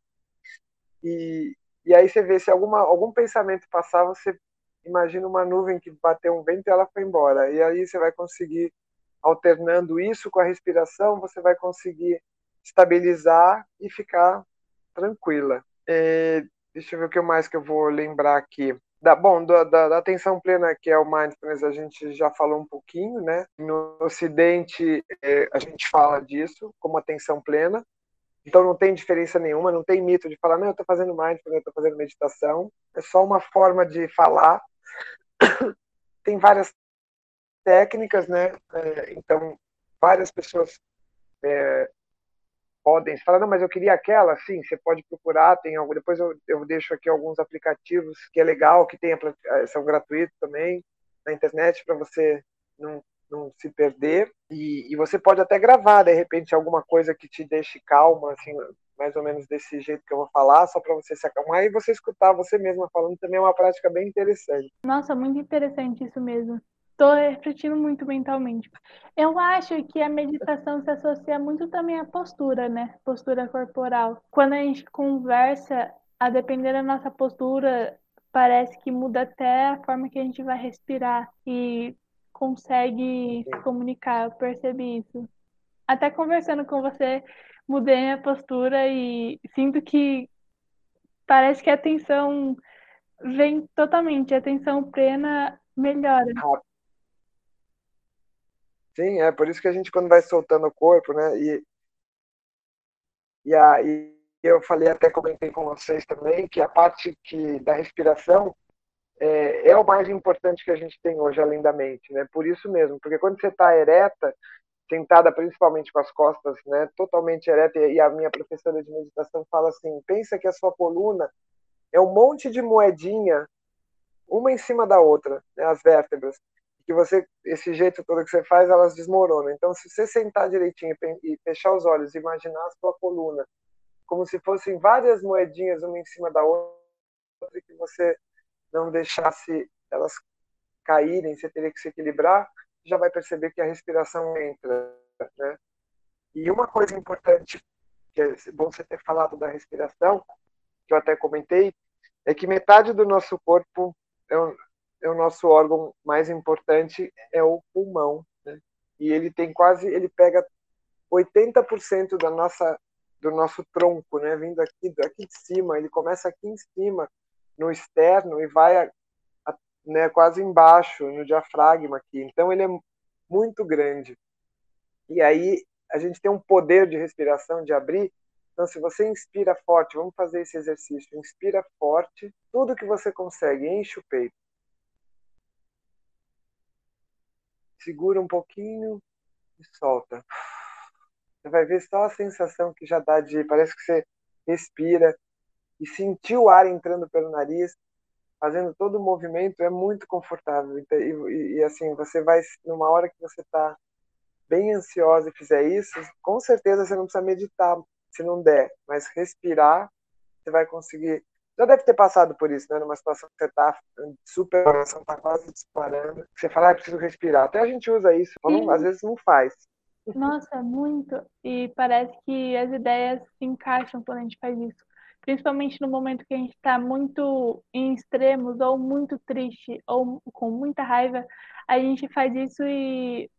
E, e aí você vê se alguma, algum pensamento passar, você imagina uma nuvem que bateu um vento e ela foi embora. E aí você vai conseguir, alternando isso com a respiração, você vai conseguir estabilizar e ficar tranquila. É, Deixa eu ver o que mais que eu vou lembrar aqui. Da, bom, da, da, da, atenção plena, que é o mindfulness, a gente já falou um pouquinho, né? No Ocidente, é, a gente fala disso como atenção plena. Então não tem diferença nenhuma, não tem mito de falar, não, eu estou fazendo mindfulness, eu estou fazendo meditação. É só uma forma de falar. tem várias técnicas, né? É, então, várias pessoas é, podem falar, não, mas eu queria aquela, sim, você pode procurar, tem algo, depois eu, eu deixo aqui alguns aplicativos que é legal, que tem, eh, são gratuitos também na internet para você não, não se perder e, e, você pode até gravar, de repente, alguma coisa que te deixe calma, assim, mais ou menos desse jeito que eu vou falar, só para você se acalmar e você escutar você mesma falando também é uma prática bem interessante. Nossa, muito interessante isso mesmo. Estou refletindo muito mentalmente. Eu acho que a meditação se associa muito também à postura, né? Postura corporal. Quando a gente conversa, a depender da nossa postura, parece que muda até a forma que a gente vai respirar e consegue se comunicar. Eu percebi isso. Até conversando com você, mudei minha postura e sinto que parece que a atenção vem totalmente, a atenção plena melhora. Sim, é por isso que a gente, quando vai soltando o corpo, né? E, e aí eu falei, até comentei com vocês também, que a parte que, da respiração é, é o mais importante que a gente tem hoje, além da mente, né? Por isso mesmo, porque quando você está ereta, sentada principalmente com as costas, né, totalmente ereta, e a minha professora de meditação fala assim: pensa que a sua coluna é um monte de moedinha uma em cima da outra, né, as vértebras. Que você, esse jeito todo que você faz, elas desmoronam. Então, se você sentar direitinho e fechar os olhos, imaginar a sua coluna como se fossem várias moedinhas uma em cima da outra, e que você não deixasse elas caírem, você teria que se equilibrar, já vai perceber que a respiração entra, né? E uma coisa importante, que é bom você ter falado da respiração, que eu até comentei, é que metade do nosso corpo é o, é o nosso órgão mais importante, é o pulmão, né? E ele tem quase, ele pega 80% da nossa do nosso tronco, né, vindo aqui daqui de cima, ele começa aqui em cima, no externo e vai né, quase embaixo, no diafragma aqui. Então ele é muito grande. E aí a gente tem um poder de respiração, de abrir. Então, se você inspira forte, vamos fazer esse exercício. Inspira forte, tudo que você consegue, enche o peito. Segura um pouquinho e solta. Você vai ver só a sensação que já dá de. Parece que você respira e sentir o ar entrando pelo nariz fazendo todo o movimento é muito confortável. E, e, e assim, você vai, numa hora que você está bem ansiosa e fizer isso, com certeza você não precisa meditar, se não der, mas respirar, você vai conseguir. Já deve ter passado por isso, né? Numa situação que você está super, coração está quase disparando, você fala, ah, preciso respirar. Até a gente usa isso, não, às vezes não faz. Nossa, muito. E parece que as ideias se encaixam quando a gente faz isso principalmente no momento que a gente está muito em extremos, ou muito triste, ou com muita raiva, a gente faz isso e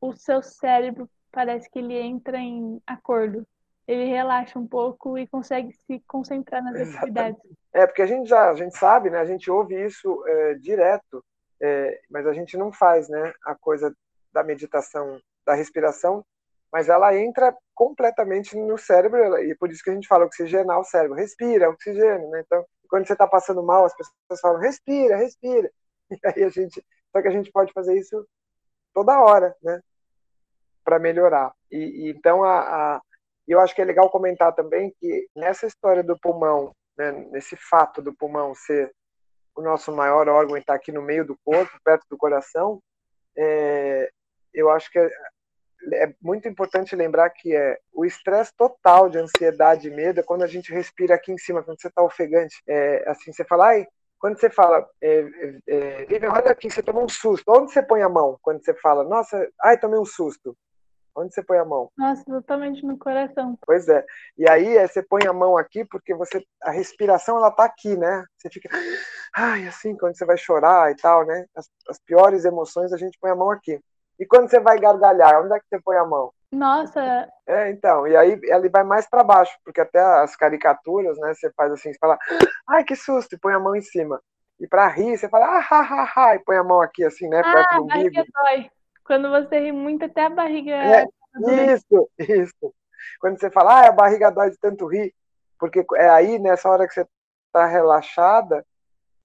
o seu cérebro parece que ele entra em acordo. Ele relaxa um pouco e consegue se concentrar nas Exatamente. atividades. É, porque a gente já a gente sabe, né? A gente ouve isso é, direto, é, mas a gente não faz, né? A coisa da meditação, da respiração, mas ela entra completamente no cérebro e por isso que a gente fala oxigenar o cérebro. Respira, oxigênio, né? Então, quando você está passando mal, as pessoas falam respira, respira. E aí a gente, só que a gente pode fazer isso toda hora, né? Para melhorar. E, e, então a, a, eu acho que é legal comentar também que nessa história do pulmão, né, nesse fato do pulmão ser o nosso maior órgão e estar tá aqui no meio do corpo, perto do coração, é, eu acho que é muito importante lembrar que é o estresse total de ansiedade e medo é quando a gente respira aqui em cima, quando você está ofegante. É, assim, você fala, ai, quando você fala, é, é, Vivian, olha aqui, você tomou um susto. Onde você põe a mão quando você fala, nossa, ai, tomei um susto? Onde você põe a mão? Nossa, totalmente no coração. Pois é. E aí é, você põe a mão aqui porque você a respiração ela tá aqui, né? Você fica, ai, assim, quando você vai chorar e tal, né? As, as piores emoções a gente põe a mão aqui. E quando você vai gargalhar, onde é que você põe a mão? Nossa! É, então, e aí ele vai mais para baixo, porque até as caricaturas, né, você faz assim, você fala, ai, que susto, e põe a mão em cima. E para rir, você fala, ah, ha, ha, ha, e põe a mão aqui, assim, né, ah, perto do umbigo. dói. Quando você ri muito, até a barriga... É, isso, isso. Quando você fala, ah, a barriga dói de tanto rir, porque é aí, nessa hora que você está relaxada,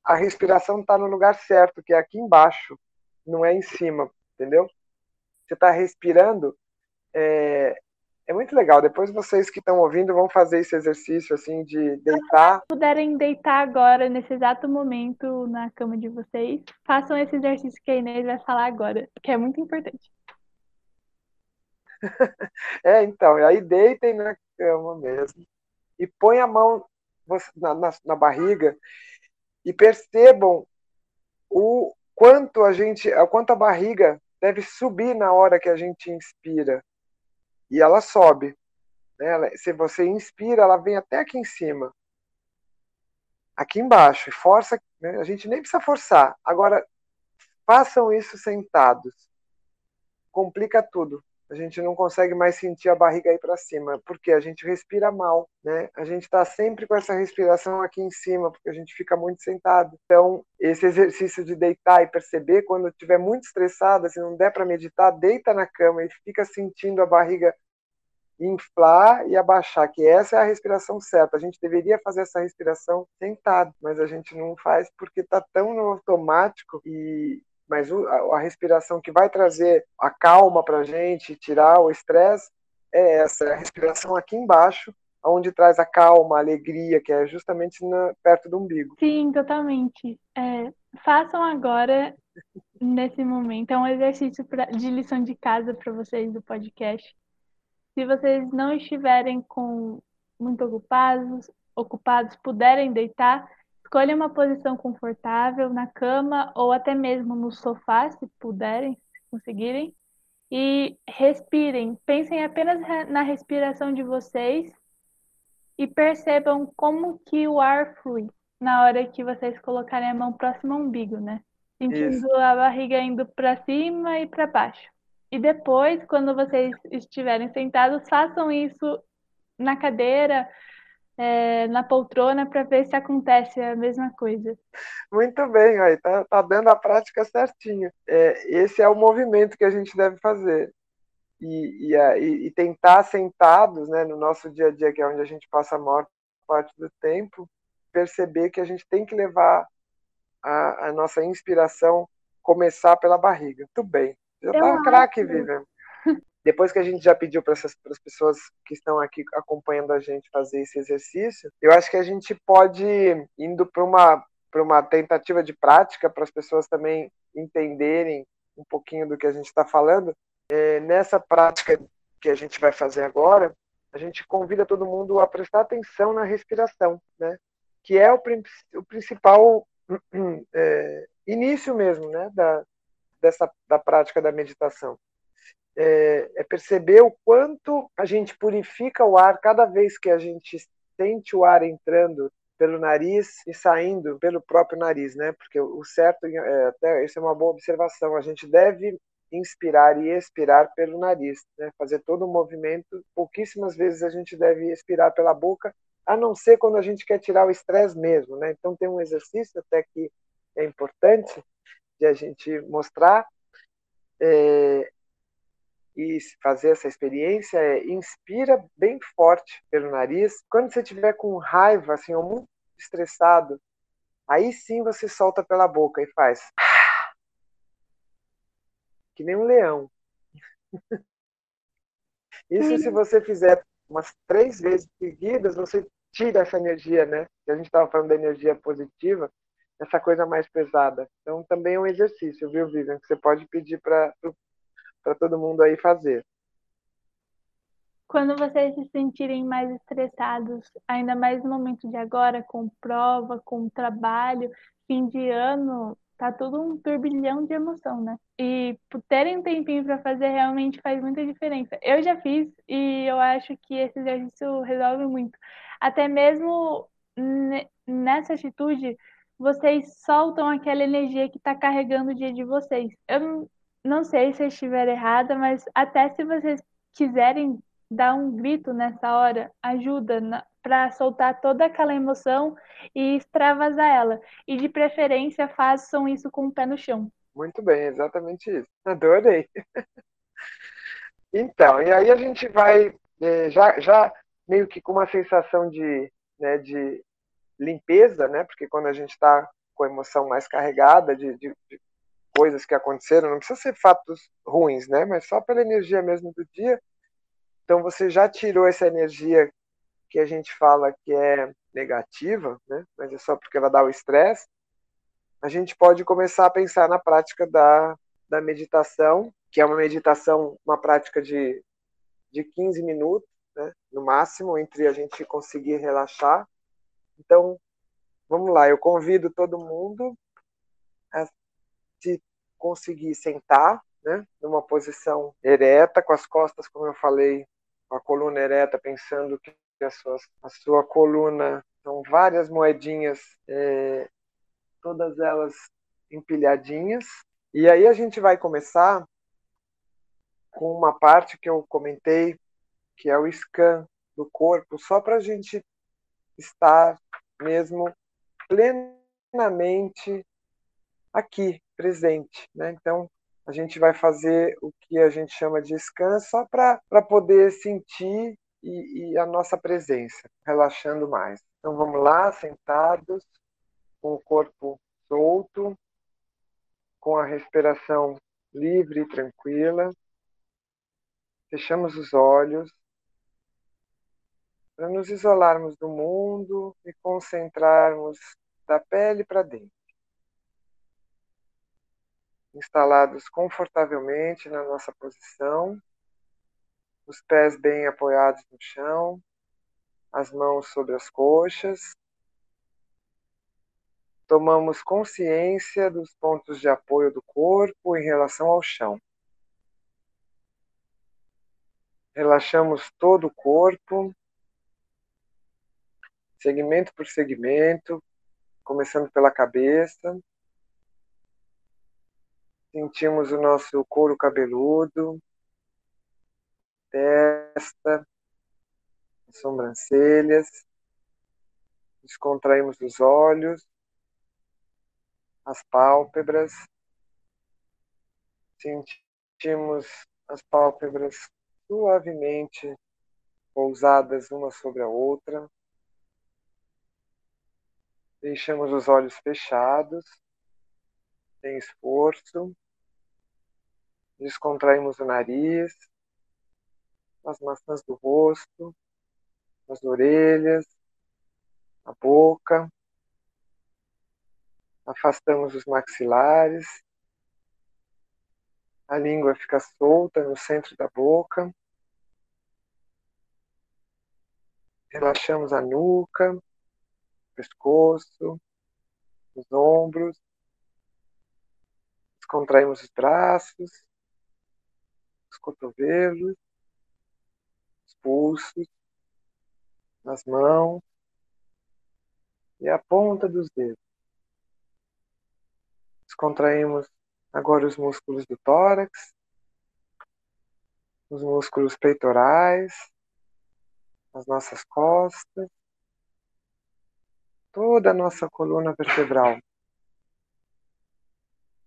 a respiração está no lugar certo, que é aqui embaixo, não é em cima, entendeu? você está respirando, é, é muito legal. Depois vocês que estão ouvindo vão fazer esse exercício assim de deitar. Se puderem deitar agora, nesse exato momento, na cama de vocês, façam esse exercício que a Inês vai falar agora, que é muito importante. é, então, aí deitem na cama mesmo e põe a mão na, na, na barriga e percebam o quanto a gente, a quanto a barriga deve subir na hora que a gente inspira. E ela sobe. Né? Se você inspira, ela vem até aqui em cima. Aqui embaixo. Força. Né? A gente nem precisa forçar. Agora, façam isso sentados. Complica tudo a gente não consegue mais sentir a barriga aí para cima, porque a gente respira mal, né? A gente está sempre com essa respiração aqui em cima, porque a gente fica muito sentado. Então, esse exercício de deitar e perceber quando estiver muito estressada, se não der para meditar, deita na cama e fica sentindo a barriga inflar e abaixar, que essa é a respiração certa. A gente deveria fazer essa respiração sentado, mas a gente não faz porque está tão no automático e mas a, respiração que vai trazer a calma para a gente, tirar o estresse, é essa, é a respiração aqui embaixo, onde traz a calma, a alegria, que é justamente na, perto do umbigo. Sim, totalmente. É, façam agora, nesse momento, é um exercício pra, de lição de casa para vocês do podcast. Se vocês não estiverem com muito ocupados, ocupados, puderem deitar, escolha uma posição confortável na cama ou até mesmo no sofá, se puderem, se conseguirem, e respirem. Pensem apenas na respiração de vocês e percebam como que o ar flui na hora que vocês colocarem a mão próximo ao umbigo, né? Sentindo Isso. a barriga indo para cima e para baixo. E depois, quando vocês estiverem sentados, façam isso na cadeira, é, na poltrona, para ver se acontece a mesma coisa. Muito bem, aí tá, tá dando a prática certinho. É, esse é o movimento que a gente deve fazer. E, e, e, tentar sentados né, no nosso dia a dia, que é onde a gente passa a maior parte do tempo, perceber que a gente tem que levar a, a nossa inspiração começar pela barriga. Muito bem. Já tá craque, Vivian. Depois que a gente já pediu para as pessoas que estão aqui acompanhando a gente fazer esse exercício, eu acho que a gente pode, indo para uma, uma tentativa de prática, para as pessoas também entenderem um pouquinho do que a gente está falando, é, nessa prática que a gente vai fazer agora, a gente convida todo mundo a prestar atenção na respiração, né? que é o, o principal é, início mesmo né, da, dessa, da prática da meditação. É, é, perceber o quanto a gente purifica o ar cada vez que a gente sente o ar entrando pelo nariz e saindo pelo próprio nariz, né? Porque o certo, é, até isso é uma boa observação. A gente deve inspirar e expirar pelo nariz, né? Fazer todo o movimento. Pouquíssimas vezes a gente deve expirar pela boca a não ser quando a gente quer tirar o estresse mesmo, né? Então tem um exercício até que é importante de a gente mostrar é, e fazer essa experiência é inspira bem forte pelo nariz. Quando você estiver com raiva, assim, ou muito estressado, aí sim você solta pela boca e faz que nem um leão. Isso se você fizer umas três vezes seguidas, você tira essa energia, né? Que a gente estava falando da energia positiva, essa coisa mais pesada. Então também é um exercício, viu, Vivian? Que você pode pedir para todo mundo aí fazer. Quando vocês se sentirem mais estressados, ainda mais no momento de agora, com prova, com trabalho, fim de ano, tá tudo um turbilhão de emoção, né? E por terem um tempinho para fazer realmente faz muita diferença. Eu já fiz e eu acho que esse exercício resolve muito. Até mesmo nessa atitude, vocês soltam aquela energia que está carregando o dia de vocês. Eu não sei se eu estiver errada, mas até se vocês quiserem dar um grito nessa hora, ajuda para soltar toda aquela emoção e extravasar ela. E de preferência, façam isso com o pé no chão. Muito bem, exatamente isso. Adorei. Então, e aí a gente vai eh, já, já meio que com uma sensação de, né, de limpeza, né? Porque quando a gente está com a emoção mais carregada de, de, de, coisas que aconteceram, não precisa ser fatos ruins, né? Mas só pela energia mesmo do dia. Então você já tirou essa energia que a gente fala que é negativa, né? Mas é só porque ela dá o estresse. A gente pode começar a pensar na prática da, da meditação, que é uma meditação, uma prática de, de 15 minutos, né, no máximo, entre a gente conseguir relaxar. Então, vamos lá, eu convido todo mundo se conseguir sentar, né, numa posição ereta, com as costas, como eu falei, com a coluna ereta, pensando que a sua, a sua coluna são várias moedinhas, é, todas elas empilhadinhas. E aí a gente vai começar com uma parte que eu comentei que é o scan do corpo, só para a gente estar mesmo plenamente aqui, presente. Né? Então, a gente vai fazer o que a gente chama de scan só para poder sentir e, e a nossa presença, relaxando mais. Então, vamos lá, sentados, com o corpo solto, com a respiração livre e tranquila. Fechamos os olhos para nos isolarmos do mundo e concentrarmos da pele para dentro. Instalados confortavelmente na nossa posição, os pés bem apoiados no chão, as mãos sobre as coxas. Tomamos consciência dos pontos de apoio do corpo em relação ao chão. Relaxamos todo o corpo, segmento por segmento, começando pela cabeça. Sentimos o nosso couro cabeludo, testa, sobrancelhas. Descontraímos os olhos, as pálpebras. Sentimos as pálpebras suavemente pousadas uma sobre a outra. Deixamos os olhos fechados, sem esforço. Descontraímos o nariz, as maçãs do rosto, as orelhas, a boca. Afastamos os maxilares. A língua fica solta no centro da boca. Relaxamos a nuca, pescoço, os ombros. Descontraímos os braços, os cotovelos, os pulsos, as mãos e a ponta dos dedos. Descontraímos agora os músculos do tórax, os músculos peitorais, as nossas costas, toda a nossa coluna vertebral.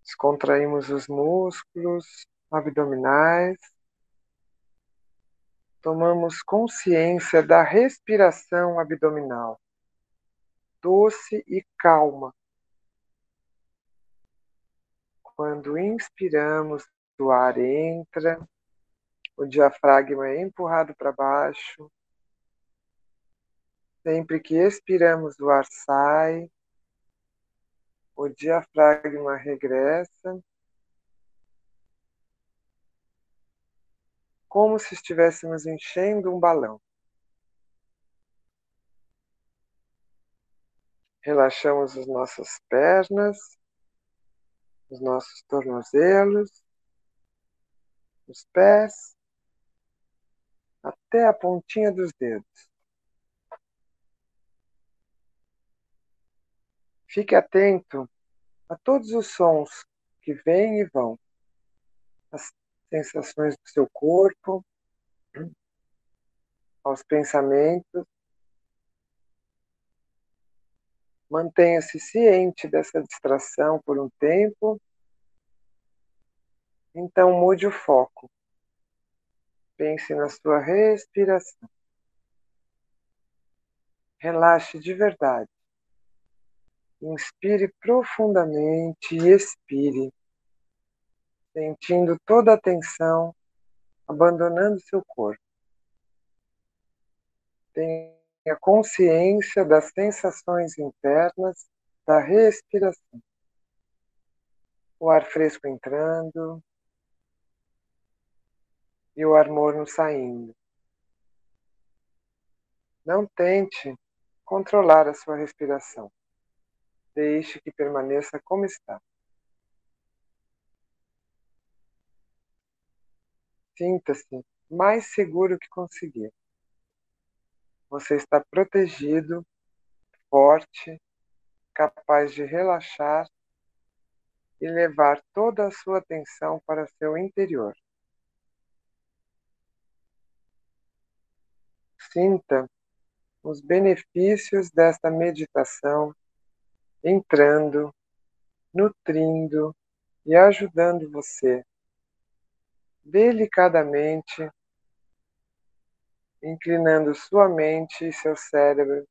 Descontraímos os músculos abdominais. Tomamos consciência da respiração abdominal, doce e calma. Quando inspiramos, o ar entra, o diafragma é empurrado para baixo, Sempre que expiramos, o ar sai, o diafragma regressa, como se estivéssemos enchendo um balão. Relaxamos as nossas pernas, os nossos tornozelos, os pés, até a pontinha dos dedos. Fique atento a todos os sons que vêm e vão, as sensações do seu corpo, aos pensamentos. Mantenha-se ciente dessa distração por um tempo. Então mude o foco. Pense na sua respiração. Relaxe de verdade. Inspire profundamente e expire, sentindo toda a tensão abandonando seu corpo. Tenha consciência das sensações internas da respiração. O ar fresco entrando e o ar morno saindo. Não tente controlar a sua respiração. Deixe que permaneça como está. Sinta-se mais seguro que conseguir. Você está protegido, forte, capaz de relaxar e levar toda a sua atenção para seu interior. Sinta os benefícios desta meditação entrando, nutrindo e ajudando você delicadamente, inclinando sua mente e seu cérebro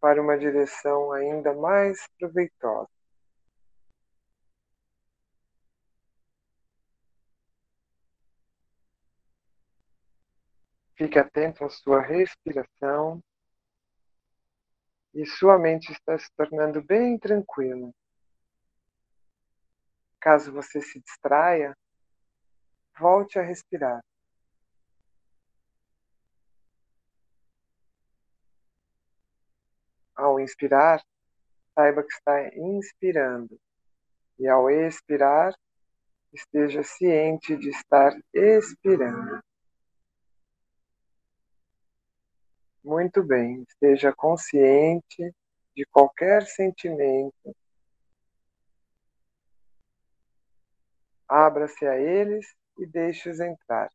para uma direção ainda mais proveitosa. Fique atento à sua respiração e sua mente está se tornando bem tranquila. Caso você se distraia, volte a respirar. Ao inspirar, saiba que está inspirando. E ao expirar, esteja ciente de estar expirando. Muito bem, esteja consciente de qualquer sentimento. Abra-se a eles e deixe-os entrar.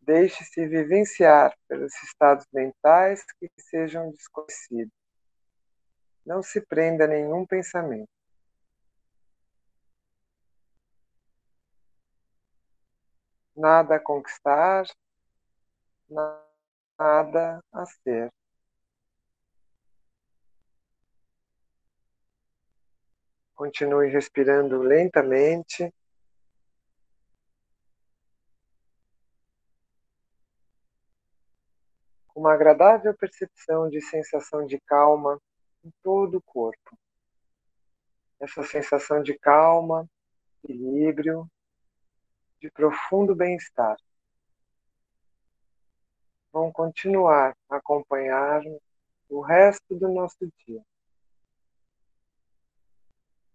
Deixe-se vivenciar pelos estados mentais que sejam desconhecidos. Não se prenda a nenhum pensamento. Nada a conquistar, nada a ser. Continue respirando lentamente. uma agradável percepção de sensação de calma em todo o corpo. Essa sensação de calma, equilíbrio, de profundo bem-estar. Vão continuar a acompanhar o resto do nosso dia.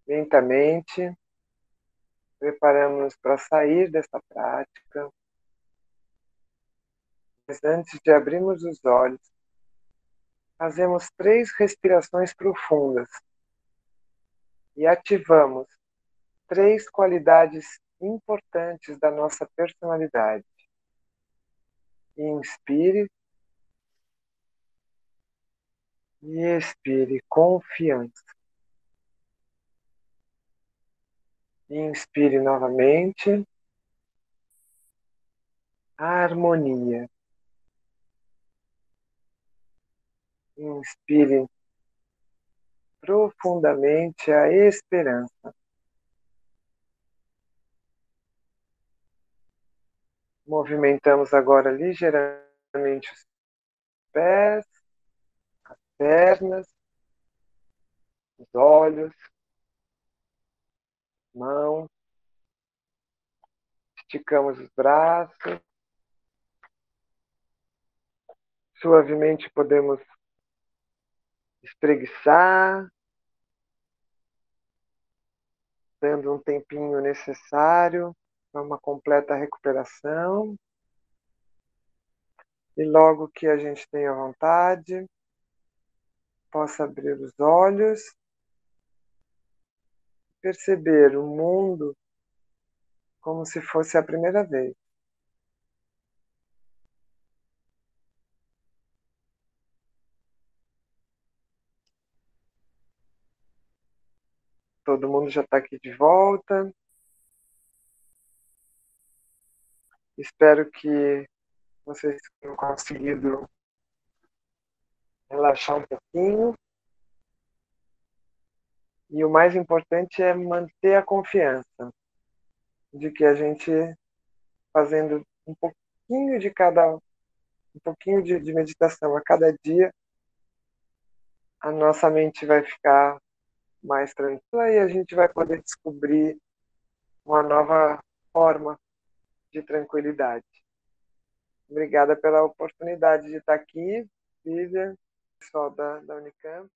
Lentamente, preparamos para sair dessa prática mas antes de abrirmos os olhos, fazemos três respirações profundas e ativamos três qualidades importantes da nossa personalidade. Inspire e expire confiança. Inspire novamente. Harmonia. Inspire profundamente a esperança. Movimentamos agora ligeiramente os pés, as pernas, os olhos, mãos. Esticamos os braços. Suavemente podemos espreguiçar, dando um tempinho necessário para uma completa recuperação. E logo que a gente tenha vontade, possa abrir os olhos, perceber o mundo como se fosse a primeira vez. Todo mundo já está aqui de volta. Espero que vocês tenham conseguido relaxar um pouquinho. E o mais importante é manter a confiança de que a gente fazendo um pouquinho de cada um pouquinho de, de meditação a cada dia, a nossa mente vai ficar mais tranquila e a gente vai poder descobrir uma nova forma de tranquilidade. Obrigada pela oportunidade de estar aqui, Vivian, pessoal da, da Unicamp.